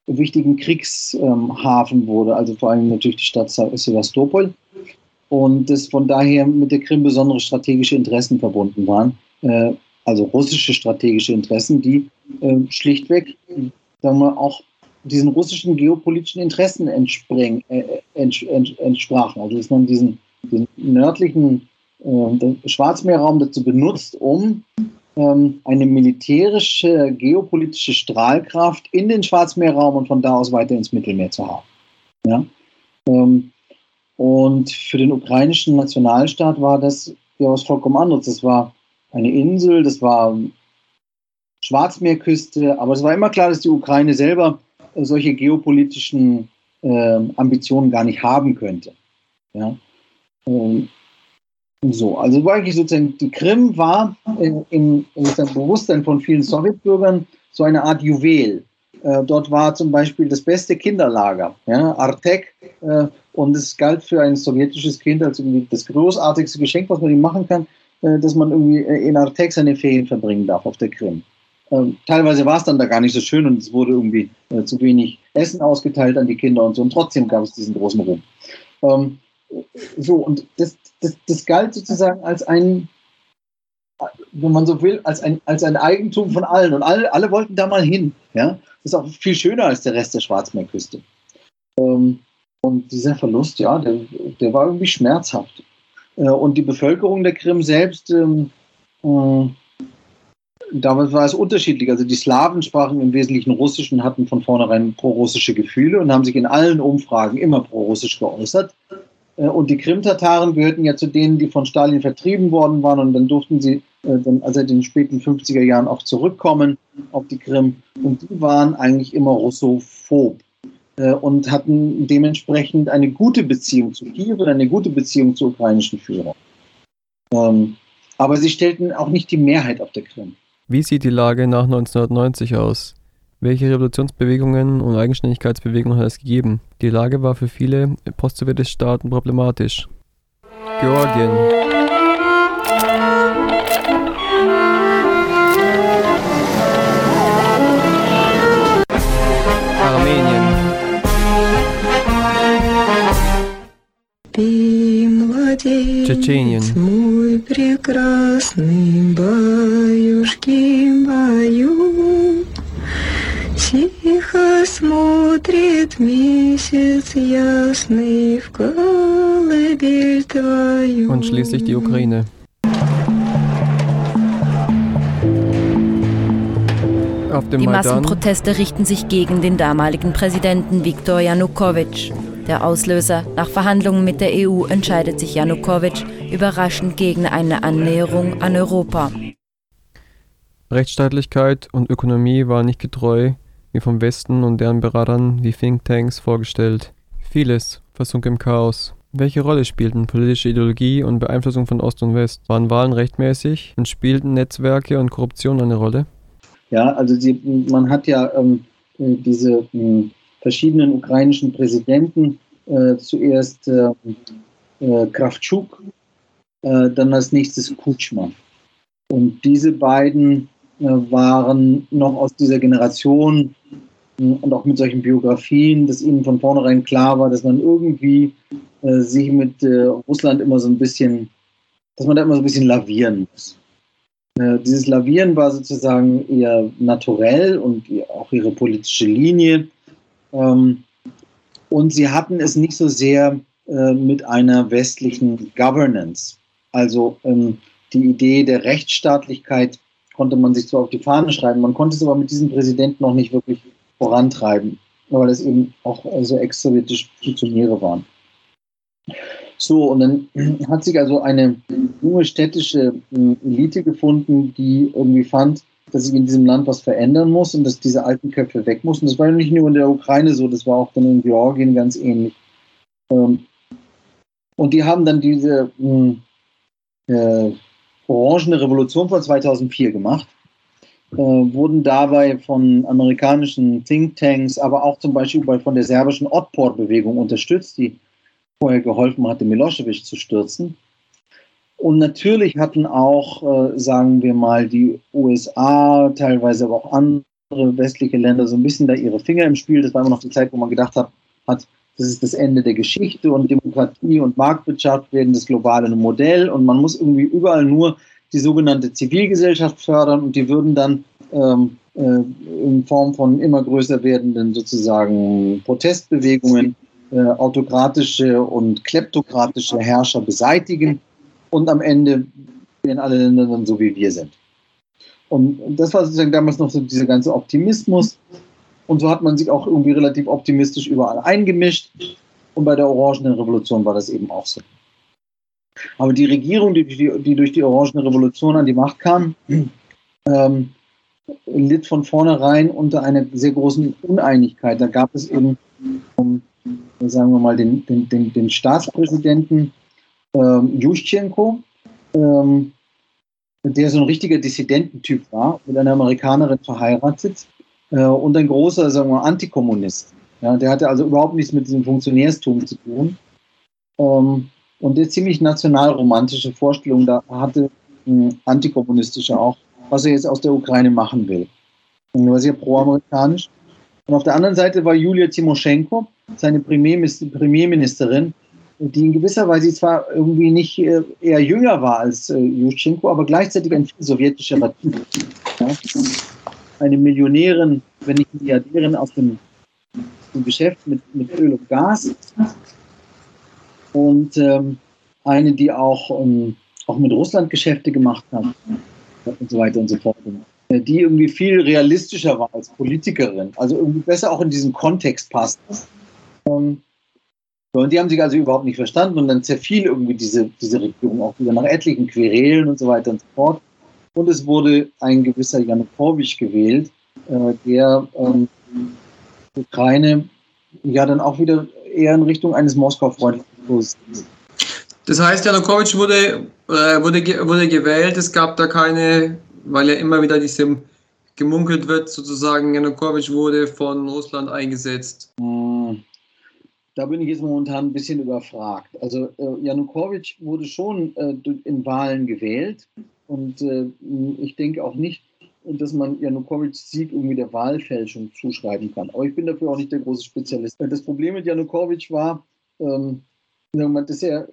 wichtigen Kriegshafen wurde, also vor allem natürlich die Stadt Sevastopol. Und dass von daher mit der Krim besondere strategische Interessen verbunden waren, äh, also russische strategische Interessen, die äh, schlichtweg, sagen wir, auch diesen russischen geopolitischen Interessen entspreng, äh, entsprachen. Also dass man diesen, diesen nördlichen Schwarzmeerraum dazu benutzt, um ähm, eine militärische, geopolitische Strahlkraft in den Schwarzmeerraum und von da aus weiter ins Mittelmeer zu haben. Ja? Ähm, und für den ukrainischen Nationalstaat war das ja was vollkommen anderes. Das war eine Insel, das war Schwarzmeerküste, aber es war immer klar, dass die Ukraine selber solche geopolitischen äh, Ambitionen gar nicht haben könnte. Ja? Ähm, so, also war eigentlich sozusagen, die Krim war in dem Bewusstsein von vielen Sowjetbürgern so eine Art Juwel. Äh, dort war zum Beispiel das beste Kinderlager, ja, Artek, äh, und es galt für ein sowjetisches Kind als irgendwie das großartigste Geschenk, was man ihm machen kann, äh, dass man irgendwie äh, in Artek seine Ferien verbringen darf auf der Krim. Ähm, teilweise war es dann da gar nicht so schön und es wurde irgendwie äh, zu wenig Essen ausgeteilt an die Kinder und so, und trotzdem gab es diesen großen Ruhm. Ähm, so, und das, das, das galt sozusagen als ein, wenn man so will, als ein, als ein Eigentum von allen. Und alle, alle wollten da mal hin. Ja? Das ist auch viel schöner als der Rest der Schwarzmeerküste. Ähm, und dieser Verlust, ja, der, der war irgendwie schmerzhaft. Äh, und die Bevölkerung der Krim selbst, ähm, äh, damals war es unterschiedlich. Also die Slawen sprachen im Wesentlichen Russisch und hatten von vornherein pro-russische Gefühle und haben sich in allen Umfragen immer pro-russisch geäußert. Äh, und die Krim-Tataren gehörten ja zu denen, die von Stalin vertrieben worden waren. Und dann durften sie, äh, dann, also in den späten 50er Jahren, auch zurückkommen auf die Krim. Und die waren eigentlich immer russophob äh, und hatten dementsprechend eine gute Beziehung zu Kiew und eine gute Beziehung zur ukrainischen Führung. Ähm, aber sie stellten auch nicht die Mehrheit auf der Krim. Wie sieht die Lage nach 1990 aus? Welche Revolutionsbewegungen und Eigenständigkeitsbewegungen hat es gegeben? Die Lage war für viele post-sowjetische Staaten problematisch. Georgien. Armenien Tschetschenien. Мой прекрасный баюшки баю. Тихо смотрит месяц ясный в колыбель твою. Und schließlich die Ukraine. Auf dem Die Maidan Massenproteste richten sich gegen den damaligen Präsidenten Viktor Janukowitsch. Der Auslöser, nach Verhandlungen mit der EU entscheidet sich Janukowitsch überraschend gegen eine Annäherung an Europa. Rechtsstaatlichkeit und Ökonomie waren nicht getreu wie vom Westen und deren Beratern wie Thinktanks vorgestellt. Vieles versunk im Chaos. Welche Rolle spielten politische Ideologie und Beeinflussung von Ost und West? Waren Wahlen rechtmäßig und spielten Netzwerke und Korruption eine Rolle? Ja, also die, man hat ja ähm, äh, diese äh, verschiedenen ukrainischen Präsidenten, äh, zuerst äh, äh, Kravchuk, äh, dann als nächstes Kutschma. Und diese beiden äh, waren noch aus dieser Generation äh, und auch mit solchen Biografien, dass ihnen von vornherein klar war, dass man irgendwie äh, sich mit Russland immer so ein bisschen, dass man da immer so ein bisschen lavieren muss. Dieses Lavieren war sozusagen eher naturell und ihr- auch ihre politische Linie. Ähm, und sie hatten es nicht so sehr äh, mit einer westlichen Governance. Also ähm, die Idee der Rechtsstaatlichkeit konnte man sich zwar auf die Fahne schreiben, man konnte es aber mit diesem Präsidenten noch nicht wirklich vorantreiben, weil es eben auch so ex-sowjetische Funktionäre waren. So, und dann hat sich also eine junge städtische äh, Elite gefunden, die irgendwie fand, dass sich in diesem Land was verändern muss und dass diese alten Köpfe weg mussten. Das war ja nicht nur in der Ukraine so, das war auch dann in Georgien ganz ähnlich. Ähm, und die haben dann diese mh, äh, Orangene Revolution von 2004 gemacht, äh, wurden dabei von amerikanischen Thinktanks, aber auch zum Beispiel bei- von der serbischen Otpor-Bewegung unterstützt, die vorher geholfen hatte, Milosevic zu stürzen. Und natürlich hatten auch, äh, sagen wir mal, die USA, teilweise aber auch andere westliche Länder so ein bisschen da ihre Finger im Spiel. Das war immer noch die Zeit, wo man gedacht hat, hat das ist das Ende der Geschichte und Demokratie und Marktwirtschaft werden das globale Modell und man muss irgendwie überall nur die sogenannte Zivilgesellschaft fördern und die würden dann ähm, äh, in Form von immer größer werdenden sozusagen Protestbewegungen äh, autokratische und kleptokratische Herrscher beseitigen und am Ende werden alle Länder dann so wie wir sind. Und das war sozusagen damals noch so dieser ganze Optimismus. Und so hat man sich auch irgendwie relativ optimistisch überall eingemischt. Und bei der Orangenen Revolution war das eben auch so. Aber die Regierung, die, die, die durch die Orangene Revolution an die Macht kam, ähm, litt von vornherein unter einer sehr großen Uneinigkeit. Da gab es eben, um, sagen wir mal, den, den, den, den Staatspräsidenten ähm, Juschenko, ähm, der so ein richtiger Dissidententyp war, mit einer Amerikanerin verheiratet äh, und ein großer, sagen wir Antikommunist. Ja, der hatte also überhaupt nichts mit diesem Funktionärstum zu tun. Ähm, und der ziemlich nationalromantische Vorstellung da hatte, mh, antikommunistische auch, was er jetzt aus der Ukraine machen will. Er war sehr pro-amerikanisch. Und auf der anderen Seite war Julia Timoschenko, seine Premierministerin, die in gewisser Weise zwar irgendwie nicht äh, eher jünger war als äh, Juschenko, aber gleichzeitig ein sowjetischer Typ. Ja? Eine Millionärin, wenn nicht Milliardärin aus dem, dem Geschäft mit, mit Öl und Gas. Und ähm, eine, die auch, ähm, auch mit Russland Geschäfte gemacht hat und so weiter und so fort. Äh, die irgendwie viel realistischer war als Politikerin, also irgendwie besser auch in diesen Kontext passt. Ähm, und die haben sich also überhaupt nicht verstanden und dann zerfiel irgendwie diese, diese Regierung auch wieder nach etlichen Querelen und so weiter und so fort. Und es wurde ein gewisser Janukowitsch gewählt, äh, der ähm, Ukraine ja dann auch wieder eher in Richtung eines Moskau-freundlichen Kurses. Das heißt, Janukowitsch wurde, äh, wurde, wurde gewählt, es gab da keine, weil ja immer wieder diesem gemunkelt wird, sozusagen, Janukowitsch wurde von Russland eingesetzt. Hm da bin ich jetzt momentan ein bisschen überfragt. Also äh, Janukowitsch wurde schon äh, in Wahlen gewählt und äh, ich denke auch nicht, dass man Janukowitschs Sieg irgendwie der Wahlfälschung zuschreiben kann. Aber ich bin dafür auch nicht der große Spezialist. Das Problem mit Janukowitsch war, ähm, dass er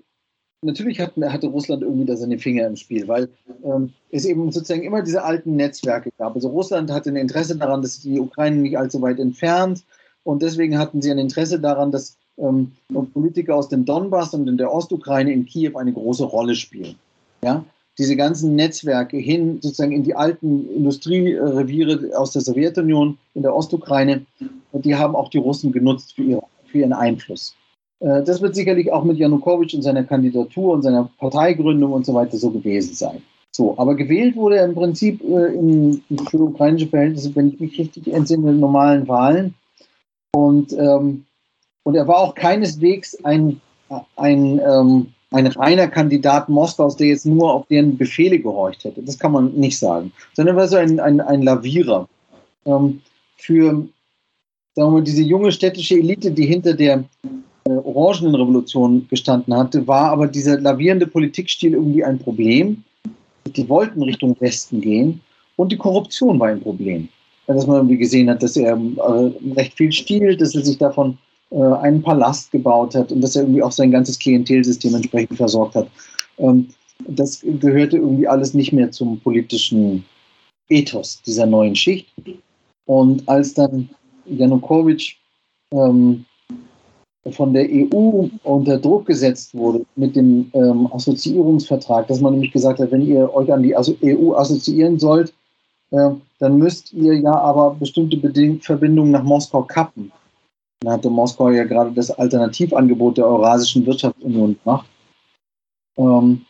natürlich hat, hatte Russland irgendwie da seine Finger im Spiel, weil ähm, es eben sozusagen immer diese alten Netzwerke gab. Also Russland hatte ein Interesse daran, dass die Ukraine nicht allzu weit entfernt und deswegen hatten sie ein Interesse daran, dass ähm, Politiker aus dem Donbass und in der Ostukraine in Kiew eine große Rolle spielen. Ja? Diese ganzen Netzwerke hin sozusagen in die alten Industriereviere aus der Sowjetunion in der Ostukraine, die haben auch die Russen genutzt für, ihre, für ihren Einfluss. Äh, das wird sicherlich auch mit Janukowitsch und seiner Kandidatur und seiner Parteigründung und so weiter so gewesen sein. So, aber gewählt wurde er im Prinzip äh, in, für ukrainische Verhältnisse, wenn ich mich richtig entsinne, in normalen Wahlen. Und ähm, und er war auch keineswegs ein, ein, ähm, ein reiner Kandidat Moskaus, der jetzt nur auf deren Befehle gehorcht hätte. Das kann man nicht sagen. Sondern er war so ein, ein, ein Lavierer. Ähm, für sagen wir, diese junge städtische Elite, die hinter der äh, Orangenrevolution gestanden hatte, war aber dieser lavierende Politikstil irgendwie ein Problem. Die wollten Richtung Westen gehen und die Korruption war ein Problem. Dass man irgendwie gesehen hat, dass er äh, recht viel stiehlt, dass er sich davon einen Palast gebaut hat und dass er irgendwie auch sein ganzes Klientelsystem entsprechend versorgt hat. Ähm, das gehörte irgendwie alles nicht mehr zum politischen Ethos dieser neuen Schicht. Und als dann Janukowitsch ähm, von der EU unter Druck gesetzt wurde mit dem ähm, Assoziierungsvertrag, dass man nämlich gesagt hat, wenn ihr euch an die EU assoziieren sollt, äh, dann müsst ihr ja aber bestimmte Beding Verbindungen nach Moskau kappen. Da hatte Moskau ja gerade das Alternativangebot der Eurasischen Wirtschaftsunion gemacht. Ähm,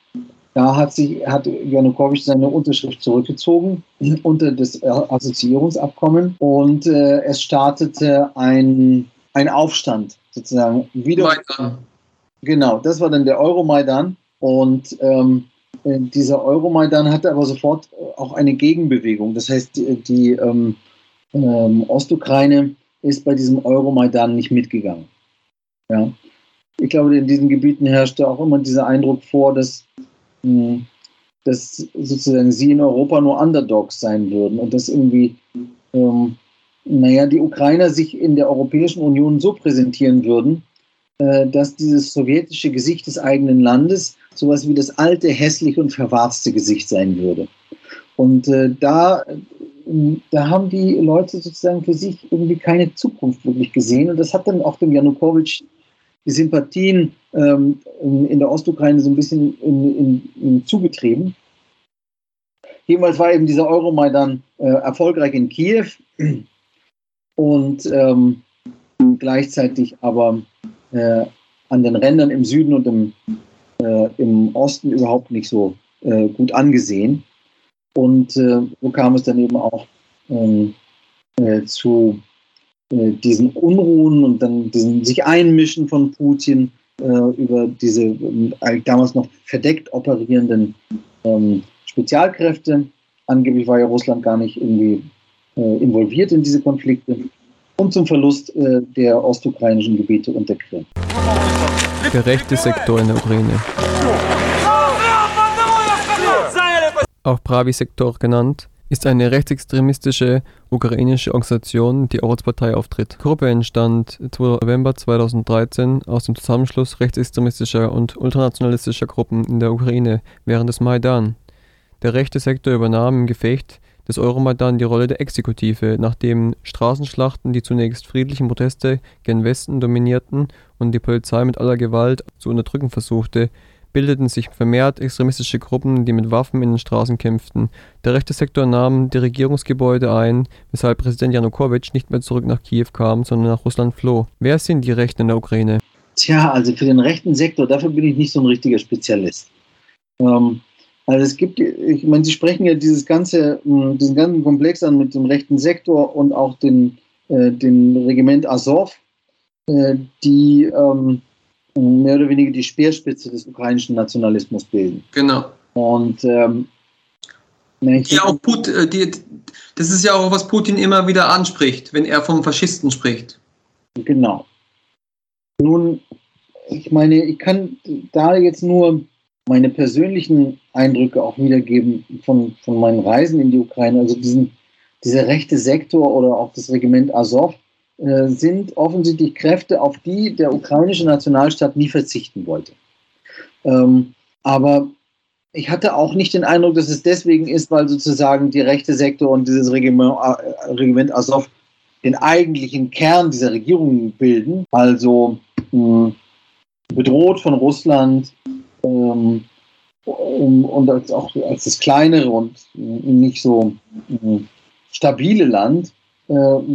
da hat, sich, hat Janukowitsch seine Unterschrift zurückgezogen unter das Assoziierungsabkommen und äh, es startete ein, ein Aufstand sozusagen wieder. Maidan. Genau, das war dann der Euromaidan und ähm, äh, dieser Euromaidan hatte aber sofort auch eine Gegenbewegung. Das heißt, die, die ähm, ähm, Ostukraine ist bei diesem Euromaidan nicht mitgegangen. Ja. Ich glaube, in diesen Gebieten herrschte auch immer dieser Eindruck vor, dass, hm, dass sozusagen sie in Europa nur Underdogs sein würden und dass irgendwie, ähm, naja, die Ukrainer sich in der Europäischen Union so präsentieren würden, äh, dass dieses sowjetische Gesicht des eigenen Landes sowas wie das alte, hässliche und verwarzte Gesicht sein würde. Und äh, da da haben die Leute sozusagen für sich irgendwie keine Zukunft wirklich gesehen. Und das hat dann auch dem Janukowitsch die Sympathien ähm, in der Ostukraine so ein bisschen in, in, in zugetrieben. Jedenfalls war eben dieser Euromaidan äh, erfolgreich in Kiew und ähm, gleichzeitig aber äh, an den Rändern im Süden und im, äh, im Osten überhaupt nicht so äh, gut angesehen. Und äh, so kam es dann eben auch ähm, äh, zu äh, diesen Unruhen und dann diesen sich einmischen von Putin äh, über diese äh, damals noch verdeckt operierenden ähm, Spezialkräfte. Angeblich war ja Russland gar nicht irgendwie äh, involviert in diese Konflikte und zum Verlust der ostukrainischen Gebiete und der Krim. Der rechte Sektor in der Ukraine. Auch Pravi-Sektor genannt, ist eine rechtsextremistische ukrainische Organisation, die auch als Partei auftritt. Die Gruppe entstand 2. November 2013 aus dem Zusammenschluss rechtsextremistischer und ultranationalistischer Gruppen in der Ukraine während des Maidan. Der rechte Sektor übernahm im Gefecht des Euromaidan die Rolle der Exekutive, nachdem Straßenschlachten die zunächst friedlichen Proteste gen Westen dominierten und die Polizei mit aller Gewalt zu unterdrücken versuchte, bildeten sich vermehrt extremistische Gruppen, die mit Waffen in den Straßen kämpften. Der rechte Sektor nahm die Regierungsgebäude ein, weshalb Präsident Janukowitsch nicht mehr zurück nach Kiew kam, sondern nach Russland floh. Wer sind die Rechten in der Ukraine? Tja, also für den rechten Sektor, dafür bin ich nicht so ein richtiger Spezialist. Ähm, also es gibt, ich meine, Sie sprechen ja dieses ganze, diesen ganzen Komplex an mit dem rechten Sektor und auch den, äh, dem Regiment Azov, äh, die ähm, mehr oder weniger die Speerspitze des ukrainischen Nationalismus bilden. Genau. Und ähm, ja, auch Put, äh, die, das ist ja auch, was Putin immer wieder anspricht, wenn er vom Faschisten spricht. Genau. Nun, ich meine, ich kann da jetzt nur meine persönlichen Eindrücke auch wiedergeben von, von meinen Reisen in die Ukraine. Also diesen, dieser rechte Sektor oder auch das Regiment Azov äh, sind offensichtlich Kräfte, auf die der ukrainische Nationalstaat nie verzichten wollte. Ähm, aber ich hatte auch nicht den Eindruck, dass es deswegen ist, weil sozusagen die rechte Sektor und dieses Regiment, äh, Regiment Azov den eigentlichen Kern dieser Regierung bilden, also mh, bedroht von Russland ähm, um, und als, auch als das kleinere und nicht so mh, stabile Land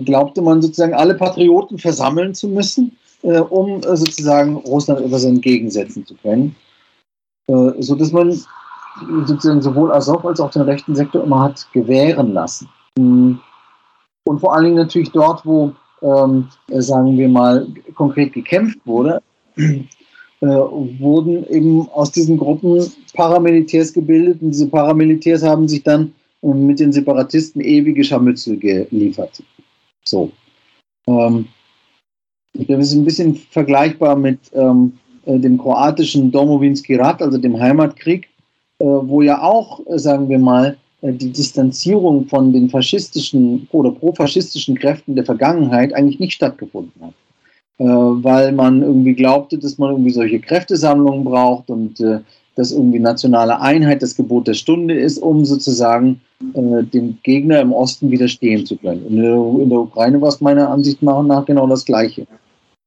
glaubte man sozusagen alle Patrioten versammeln zu müssen, äh, um äh, sozusagen Russland etwas entgegensetzen zu können. so dass man sozusagen sowohl Azov als auch den rechten Sektor immer hat gewähren lassen. Hm. Und vor allen Dingen natürlich dort, wo, ähm, sagen wir mal, konkret gekämpft wurde, äh, wurden eben aus diesen Gruppen Paramilitärs gebildet und diese Paramilitärs haben sich dann mit den Separatisten ewige Scharmützel geliefert. So. Ähm, ich ist ein bisschen vergleichbar mit ähm, äh, dem kroatischen Domovinski Rat, also dem Heimatkrieg, äh, wo ja auch, äh, sagen wir mal, äh, die Distanzierung von den faschistischen oder profaschistischen Kräften der Vergangenheit eigentlich nicht stattgefunden hat. Äh, weil man irgendwie glaubte, dass man irgendwie solche Kräftesammlungen braucht und äh, dass irgendwie nationale Einheit das Gebot der Stunde ist, um sozusagen äh, dem Gegner im Osten widerstehen zu können. In der, in der Ukraine war es meiner Ansicht nach genau das Gleiche.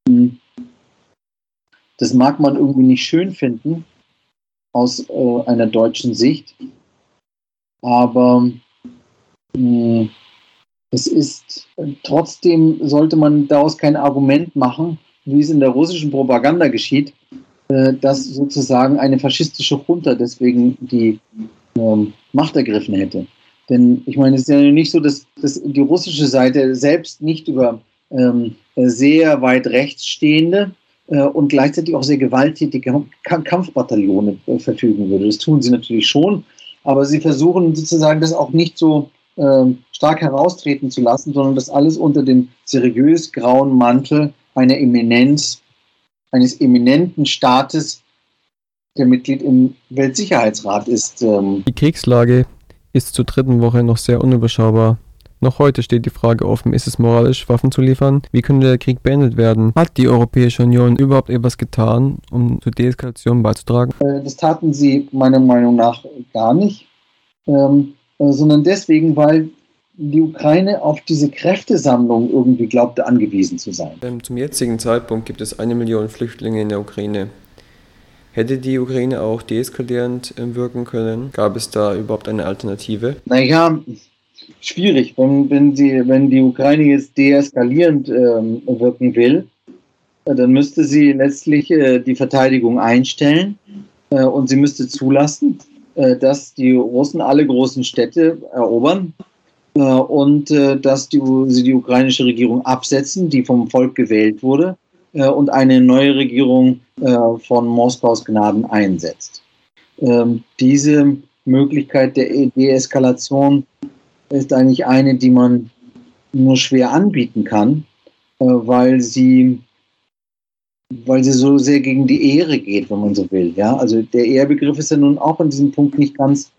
Hm. Das mag man irgendwie nicht schön finden aus äh, einer deutschen Sicht, aber mh, hm, es ist trotzdem sollte man daraus kein Argument machen, wie es in der russischen Propaganda geschieht, äh, dass sozusagen eine faschistische Junta deswegen die ähm, Macht ergriffen hätte. Denn ich meine, es ist ja nicht so, dass, dass die russische Seite selbst nicht über ähm, sehr weit rechts stehende äh, und gleichzeitig auch sehr gewalttätige Kampfbataillone äh, verfügen würde. Das tun sie natürlich schon, aber sie versuchen sozusagen das auch nicht so ähm, stark heraustreten zu lassen, sondern das alles unter dem seriös grauen Mantel einer Eminenz eines eminenten Staates, der Mitglied im Weltsicherheitsrat ist. Ähm die Kriegslage ist zur dritten Woche noch sehr unüberschaubar. Noch heute steht die Frage offen, ist es moralisch, Waffen zu liefern? Wie könnte der Krieg beendet werden? Hat die Europäische Union überhaupt etwas getan, um zur Deeskalation beizutragen? Äh, das taten sie meiner Meinung nach gar nicht, ähm, äh, sondern deswegen, weil die Ukraine auf diese Kräftesammlung irgendwie glaubte angewiesen zu sein. Ähm, zum jetzigen Zeitpunkt gibt es eine Million Flüchtlinge in der Ukraine. Hätte die Ukraine auch deeskalierend ähm, wirken können? Gab es da überhaupt eine Alternative? Naja, schwierig. Wenn, wenn, sie, wenn die Ukraine jetzt deeskalierend ähm, wirken will, äh, dann müsste sie letztlich äh, die Verteidigung einstellen äh, und sie müsste zulassen, äh, dass die Russen alle großen Städte erobern äh, und äh, dass die, sie die ukrainische Regierung absetzen, die vom Volk gewählt wurde, äh, und eine neue Regierung von Moskaus Gnaden einsetzt. Ähm, diese Möglichkeit der Deeskalation ist eigentlich eine, die man nur schwer anbieten kann, weil sie weil sie so sehr gegen die Ehre geht, wenn man so will. Ja, also der Ehrbegriff ist ja nun auch an diesem Punkt nicht ganz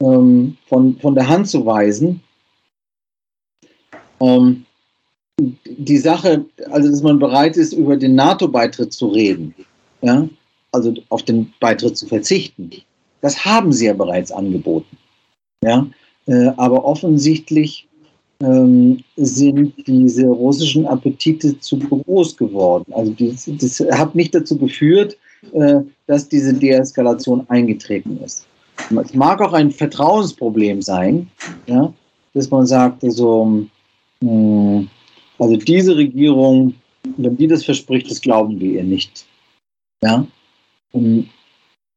ähm, von, von der Hand zu weisen. Ähm, die Sache, also dass man bereit ist, über den NATO-Beitritt zu reden, ja, also auf den Beitritt zu verzichten, das haben sie ja bereits angeboten. Ja, äh, aber offensichtlich ähm, sind diese russischen Appetite zu groß geworden. Also das, das hat nicht dazu geführt, äh, dass diese Deeskalation eingetreten ist. Es mag auch ein Vertrauensproblem sein, ja, dass man sagt, also, mh, also diese Regierung, wenn die das verspricht, das glauben wir ihr nicht. Ja? Und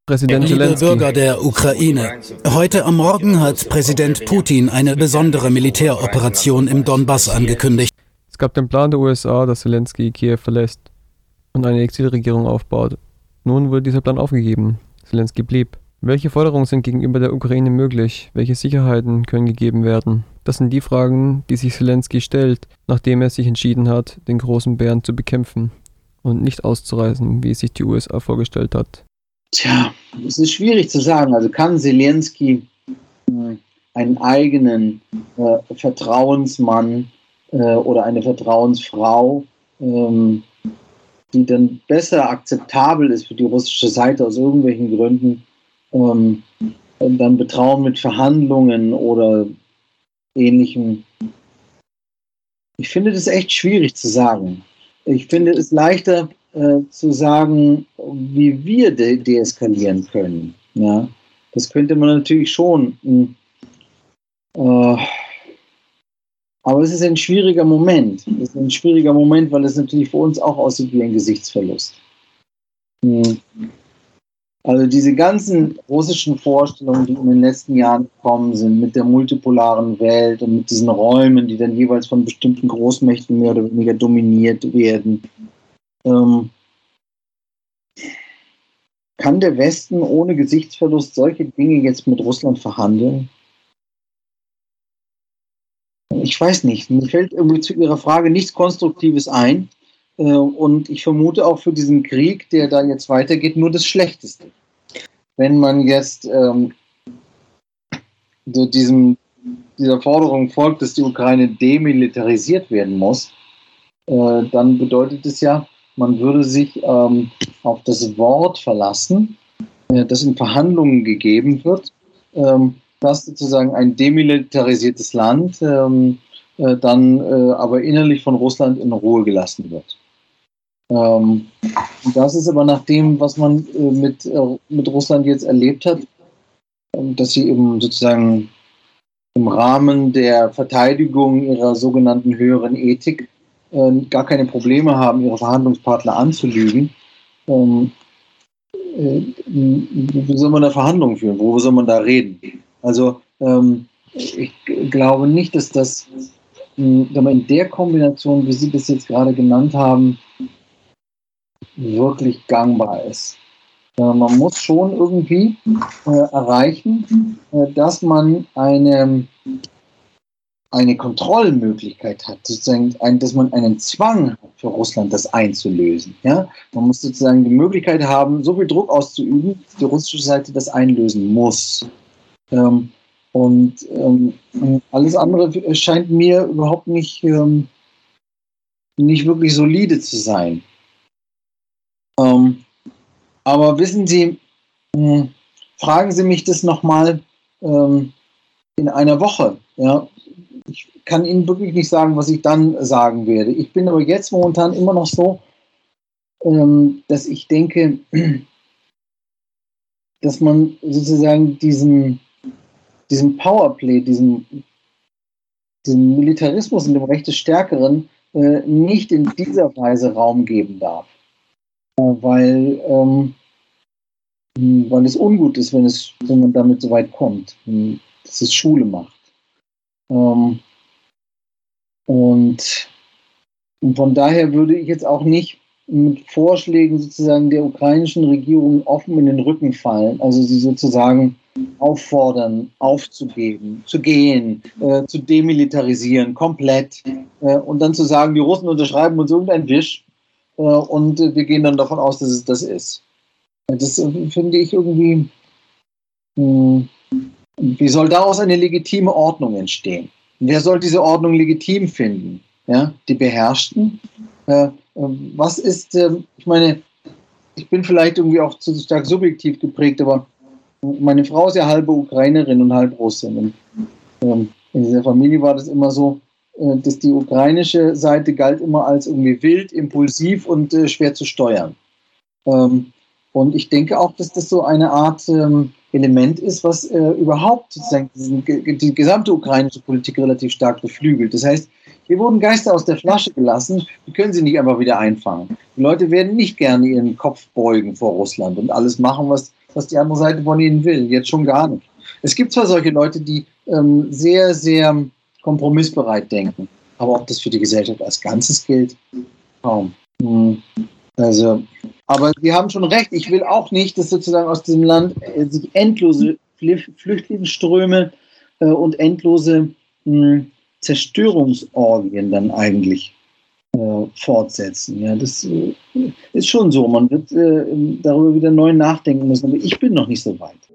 Präsident Liebe. Bürger der Ukraine, heute am Morgen hat Präsident Putin eine besondere Militäroperation im Donbass angekündigt. Es gab den Plan der USA, dass Zelensky Kiew verlässt und eine Exilregierung aufbaut. Nun wurde dieser Plan aufgegeben. Zelensky blieb. Welche Forderungen sind gegenüber der Ukraine möglich? Welche Sicherheiten können gegeben werden? Das sind die Fragen, die sich Zelensky stellt, nachdem er sich entschieden hat, den großen Bären zu bekämpfen und nicht auszureisen, wie es sich die USA vorgestellt hat. Tja, es ist schwierig zu sagen. Also kann Zelensky äh, einen eigenen äh, Vertrauensmann äh, oder eine Vertrauensfrau, ähm, die dann besser akzeptabel ist für die russische Seite aus irgendwelchen Gründen, ähm, dann betrauen mit Verhandlungen oder ähnlichem. Ich finde das echt schwierig zu sagen. Ich finde es leichter äh, zu sagen, wie wir de deeskalieren können. Ja, das könnte man natürlich schon. mh, Äh, aber es ist ein schwieriger Moment. Es ist ein schwieriger Moment, weil es natürlich für uns auch aussieht wie ein Gesichtsverlust. Mh. Also diese ganzen russischen Vorstellungen, die in den letzten Jahren gekommen sind, mit der multipolaren Welt und mit diesen Räumen, die dann jeweils von bestimmten Großmächten mehr oder weniger dominiert werden, ähm, kann der Westen ohne Gesichtsverlust solche Dinge jetzt mit Russland verhandeln? Ich weiß nicht. Mir fällt irgendwie zu Ihrer Frage nichts Konstruktives ein. Äh, Und ich vermute auch für diesen Krieg, der da jetzt weitergeht, nur das Schlechteste. Wenn man jetzt ähm, so diesem, dieser Forderung folgt, dass die Ukraine demilitarisiert werden muss, äh, dann bedeutet es ja, man würde sich ähm, auf das Wort verlassen, äh, das in Verhandlungen gegeben wird, ähm, dass sozusagen ein demilitarisiertes Land ähm, äh, dann äh, aber innerlich von Russland in Ruhe gelassen wird. Ähm, das ist aber nach dem, was man äh, mit, äh, mit Russland jetzt erlebt hat, ähm, dass sie eben sozusagen im Rahmen der Verteidigung ihrer sogenannten höheren Ethik äh, gar keine Probleme haben, ihre Verhandlungspartner anzulügen. Ähm, äh, wie soll man da Verhandlungen führen? Worüber soll man da reden? Also ähm, ich glaube nicht, dass das wenn man in der Kombination, wie Sie das jetzt gerade genannt haben, wirklich gangbar ist. Äh, man muss schon irgendwie äh, erreichen, äh, dass man eine, eine Kontrollmöglichkeit hat, sozusagen, ein, dass man einen Zwang hat für Russland, das einzulösen. Ja? Man muss sozusagen die Möglichkeit haben, so viel Druck auszuüben, dass die russische Seite das einlösen muss. Ähm, und ähm, alles andere scheint mir überhaupt nicht, ähm, nicht wirklich solide zu sein. Ähm, aber wissen Sie, mh, fragen Sie mich das nochmal ähm, in einer Woche. Ja? Ich kann Ihnen wirklich nicht sagen, was ich dann sagen werde. Ich bin aber jetzt momentan immer noch so, ähm, dass ich denke, dass man sozusagen diesen, diesen Powerplay, diesen, diesen Militarismus und dem Recht des Stärkeren äh, nicht in dieser Weise Raum geben darf. Weil, ähm, weil es ungut ist, wenn, es, wenn man damit so weit kommt, dass es Schule macht. Ähm, und, und von daher würde ich jetzt auch nicht mit Vorschlägen sozusagen der ukrainischen Regierung offen in den Rücken fallen, also sie sozusagen auffordern, aufzugeben, zu gehen, äh, zu demilitarisieren, komplett äh, und dann zu sagen, die Russen unterschreiben uns irgendein Wisch und äh, wir gehen dann davon aus, dass es das ist. Das äh, finde ich irgendwie, mh, wie soll daraus eine legitime Ordnung entstehen? Wer soll diese Ordnung legitim finden? Ja, die Beherrschten? Äh, was ist, ich meine, ich bin vielleicht irgendwie auch zu stark subjektiv geprägt, aber meine Frau ist ja halbe Ukrainerin und halb Russin. Und, ähm, in dieser Familie war das immer so, dass die ukrainische Seite galt immer als irgendwie wild, impulsiv und äh, schwer zu steuern. Ähm, und ich denke auch, dass das so eine Art ähm, Element ist, was äh, überhaupt die gesamte ukrainische Politik relativ stark beflügelt. Das heißt, hier wurden Geister aus der Flasche gelassen, die können sie nicht einfach wieder einfangen. Die Leute werden nicht gerne ihren Kopf beugen vor Russland und alles machen, was, was die andere Seite von ihnen will. Jetzt schon gar nicht. Es gibt zwar solche Leute, die ähm, sehr, sehr kompromissbereit denken, aber ob das für die Gesellschaft als Ganzes gilt, kaum. Hm. Also, aber Sie haben schon recht. Ich will auch nicht, dass sozusagen aus diesem Land äh, sich endlose Flüchtlingsströme äh, und endlose hm, Zerstörungsorgien dann eigentlich äh, fortsetzen. Ja, das ist schon so. Man wird darüber wieder neu nachdenken müssen. Aber ich bin noch nicht so weit.